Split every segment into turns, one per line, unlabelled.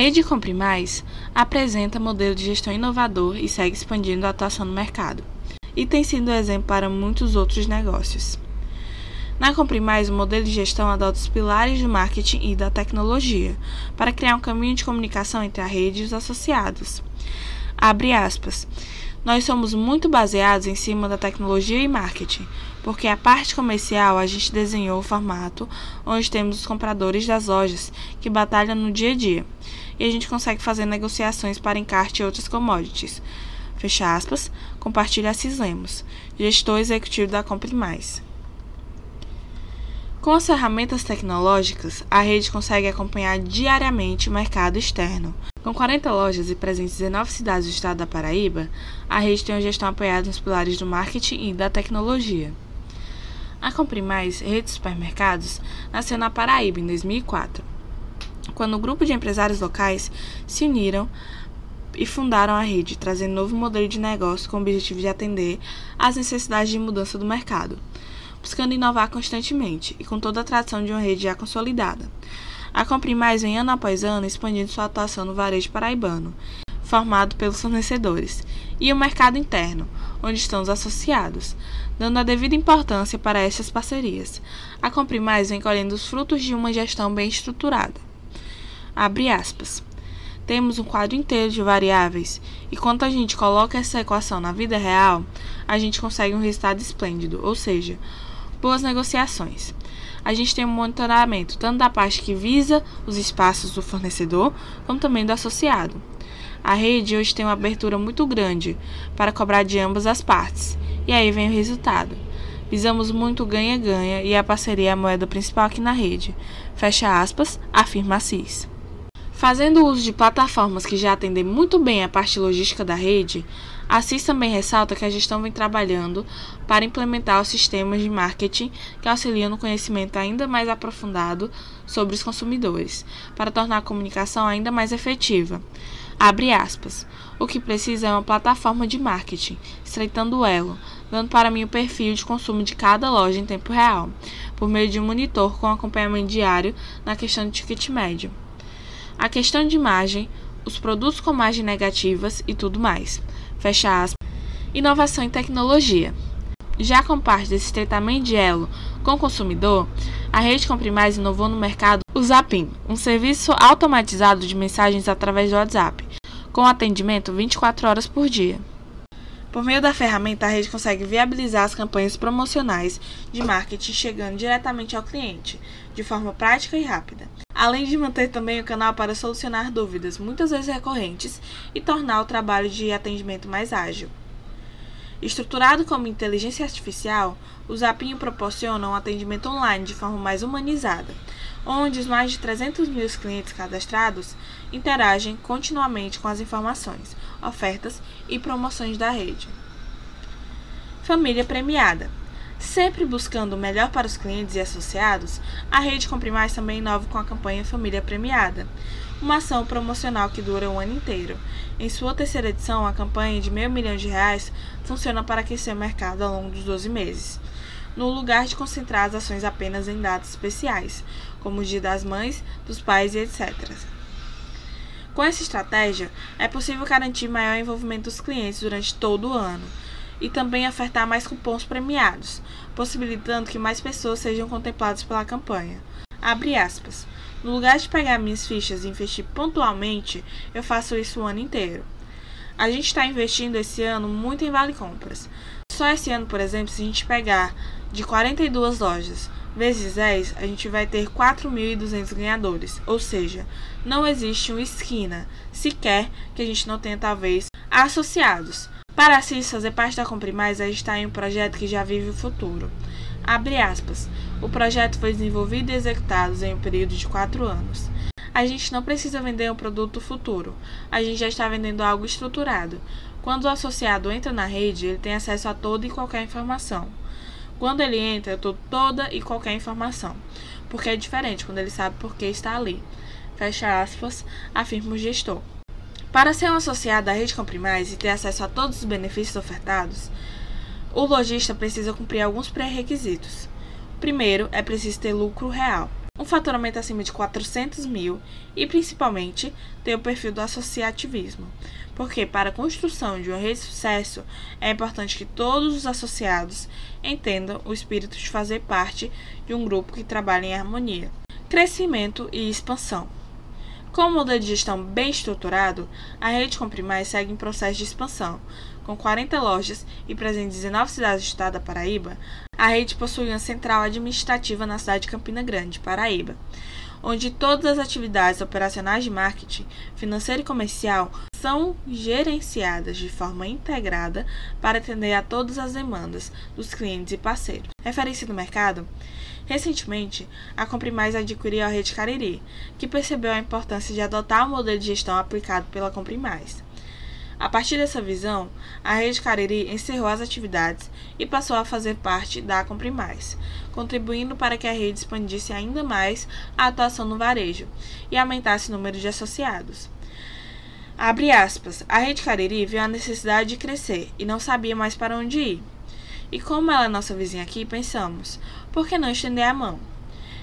Rede Compre Mais apresenta modelo de gestão inovador e segue expandindo a atuação no mercado, e tem sido exemplo para muitos outros negócios. Na Compre Mais, o modelo de gestão adota os pilares do marketing e da tecnologia para criar um caminho de comunicação entre a rede e os associados. Abre aspas. Nós somos muito baseados em cima da tecnologia e marketing, porque a parte comercial a gente desenhou o formato onde temos os compradores das lojas que batalham no dia a dia, e a gente consegue fazer negociações para encarte e outras commodities. Fecha aspas, compartilha Assis Lemos, gestor executivo da Compre Mais. Com as ferramentas tecnológicas, a rede consegue acompanhar diariamente o mercado externo. Com 40 lojas e presentes em 19 cidades do estado da Paraíba, a rede tem uma gestão apoiada nos pilares do marketing e da tecnologia. A Compre Mais, rede de supermercados, nasceu na Paraíba em 2004, quando um grupo de empresários locais se uniram e fundaram a rede, trazendo novo modelo de negócio com o objetivo de atender às necessidades de mudança do mercado buscando inovar constantemente e com toda a tradição de uma rede já consolidada. A Compre Mais vem ano após ano expandindo sua atuação no varejo paraibano, formado pelos fornecedores, e o mercado interno, onde estão os associados, dando a devida importância para estas parcerias. A Compre Mais vem colhendo os frutos de uma gestão bem estruturada. Abre aspas. Temos um quadro inteiro de variáveis, e quando a gente coloca essa equação na vida real, a gente consegue um resultado esplêndido, ou seja, boas negociações. A gente tem um monitoramento tanto da parte que visa os espaços do fornecedor, como também do associado. A rede hoje tem uma abertura muito grande para cobrar de ambas as partes, e aí vem o resultado. Visamos muito ganha-ganha e a parceria é a moeda principal aqui na rede. Fecha aspas, afirma CIS. Fazendo uso de plataformas que já atendem muito bem a parte logística da rede, a CIS também ressalta que a gestão vem trabalhando para implementar os sistemas de marketing que auxiliam no conhecimento ainda mais aprofundado sobre os consumidores, para tornar a comunicação ainda mais efetiva. Abre aspas. O que precisa é uma plataforma de marketing, estreitando o elo, dando para mim o perfil de consumo de cada loja em tempo real, por meio de um monitor com acompanhamento diário na questão de ticket médio a questão de imagem, os produtos com margem negativas e tudo mais. Fecha aspas. Inovação em tecnologia. Já com parte desse estreitamento de elo com o consumidor, a rede Compre Mais inovou no mercado o Zapin, um serviço automatizado de mensagens através do WhatsApp, com atendimento 24 horas por dia. Por meio da ferramenta, a rede consegue viabilizar as campanhas promocionais de marketing chegando diretamente ao cliente, de forma prática e rápida além de manter também o canal para solucionar dúvidas, muitas vezes recorrentes, e tornar o trabalho de atendimento mais ágil. Estruturado como inteligência artificial, o Zapinho proporciona um atendimento online de forma mais humanizada, onde os mais de 300 mil clientes cadastrados interagem continuamente com as informações, ofertas e promoções da rede. Família premiada. Sempre buscando o melhor para os clientes e associados, a Rede Compre Mais também inova com a campanha Família Premiada, uma ação promocional que dura um ano inteiro. Em sua terceira edição, a campanha de meio milhão de reais funciona para aquecer o mercado ao longo dos 12 meses, no lugar de concentrar as ações apenas em datas especiais, como o Dia das Mães, dos Pais e etc. Com essa estratégia, é possível garantir maior envolvimento dos clientes durante todo o ano e também ofertar mais cupons premiados, possibilitando que mais pessoas sejam contempladas pela campanha. Abre aspas. No lugar de pegar minhas fichas e investir pontualmente, eu faço isso o ano inteiro. A gente está investindo esse ano muito em vale compras. Só esse ano, por exemplo, se a gente pegar de 42 lojas vezes 10, a gente vai ter 4.200 ganhadores. Ou seja, não existe uma esquina sequer que a gente não tenha talvez associados. Para assim fazer parte da Compre Mais, a gente está em um projeto que já vive o futuro. Aspas. O projeto foi desenvolvido e executado em um período de quatro anos. A gente não precisa vender um produto futuro, a gente já está vendendo algo estruturado. Quando o associado entra na rede, ele tem acesso a toda e qualquer informação. Quando ele entra, eu tô toda e qualquer informação, porque é diferente quando ele sabe por que está ali. Fecha aspas, afirma o gestor. Para ser um associado à rede Compre Mais e ter acesso a todos os benefícios ofertados, o lojista precisa cumprir alguns pré-requisitos. Primeiro, é preciso ter lucro real. Um faturamento acima de 400 mil e, principalmente, ter o perfil do associativismo. Porque, para a construção de uma rede de sucesso, é importante que todos os associados entendam o espírito de fazer parte de um grupo que trabalha em harmonia. Crescimento e expansão. Com o modelo de gestão bem estruturado, a rede Comprimais segue em processo de expansão. Com 40 lojas e presente em 19 cidades do estado da Paraíba, a rede possui uma central administrativa na cidade de Campina Grande, Paraíba, onde todas as atividades operacionais de marketing, financeiro e comercial são gerenciadas de forma integrada para atender a todas as demandas dos clientes e parceiros. Referência do mercado, Recentemente, a Comprimais adquiriu a Rede Cariri, que percebeu a importância de adotar o modelo de gestão aplicado pela Comprimais. A partir dessa visão, a Rede Cariri encerrou as atividades e passou a fazer parte da Comprimais, contribuindo para que a rede expandisse ainda mais a atuação no varejo e aumentasse o número de associados. Abre aspas, a Rede Cariri viu a necessidade de crescer e não sabia mais para onde ir. E como ela é nossa vizinha aqui, pensamos, por que não estender a mão?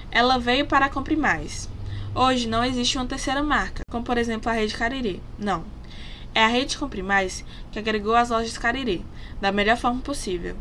Ela veio para comprar mais. Hoje não existe uma terceira marca, como por exemplo a Rede Cariri. Não. É a Rede Compre Mais que agregou as lojas Cariri, da melhor forma possível.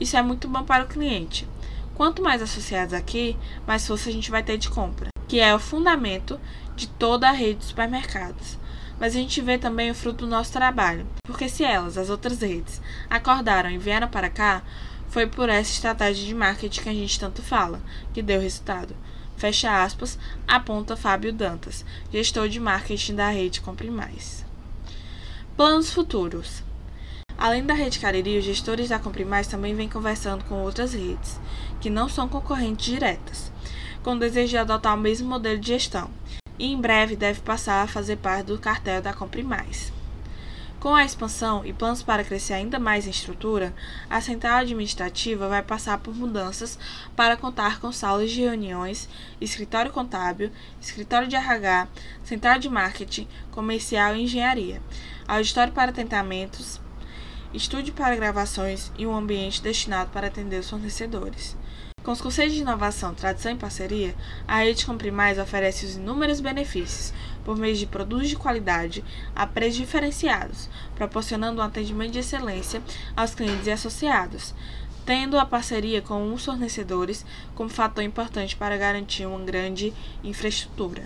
Isso é muito bom para o cliente. Quanto mais associados aqui, mais força a gente vai ter de compra, que é o fundamento de toda a rede de supermercados mas a gente vê também o fruto do nosso trabalho. Porque se elas, as outras redes, acordaram e vieram para cá, foi por essa estratégia de marketing que a gente tanto fala, que deu resultado. Fecha aspas, aponta Fábio Dantas, gestor de marketing da rede Compre Mais. Planos futuros. Além da rede Cariri, os gestores da Compre Mais também vêm conversando com outras redes, que não são concorrentes diretas, com o desejo de adotar o mesmo modelo de gestão, e em breve deve passar a fazer parte do cartel da Compre Mais. Com a expansão e planos para crescer ainda mais em estrutura, a central administrativa vai passar por mudanças para contar com salas de reuniões, escritório contábil, escritório de RH, central de marketing, comercial e engenharia, auditório para atentamentos, estúdio para gravações e um ambiente destinado para atender os fornecedores. Com os conceitos de inovação, tradição e parceria, a Rede Compre Mais oferece os inúmeros benefícios por meio de produtos de qualidade a preços diferenciados, proporcionando um atendimento de excelência aos clientes e associados, tendo a parceria com os fornecedores como fator importante para garantir uma grande infraestrutura.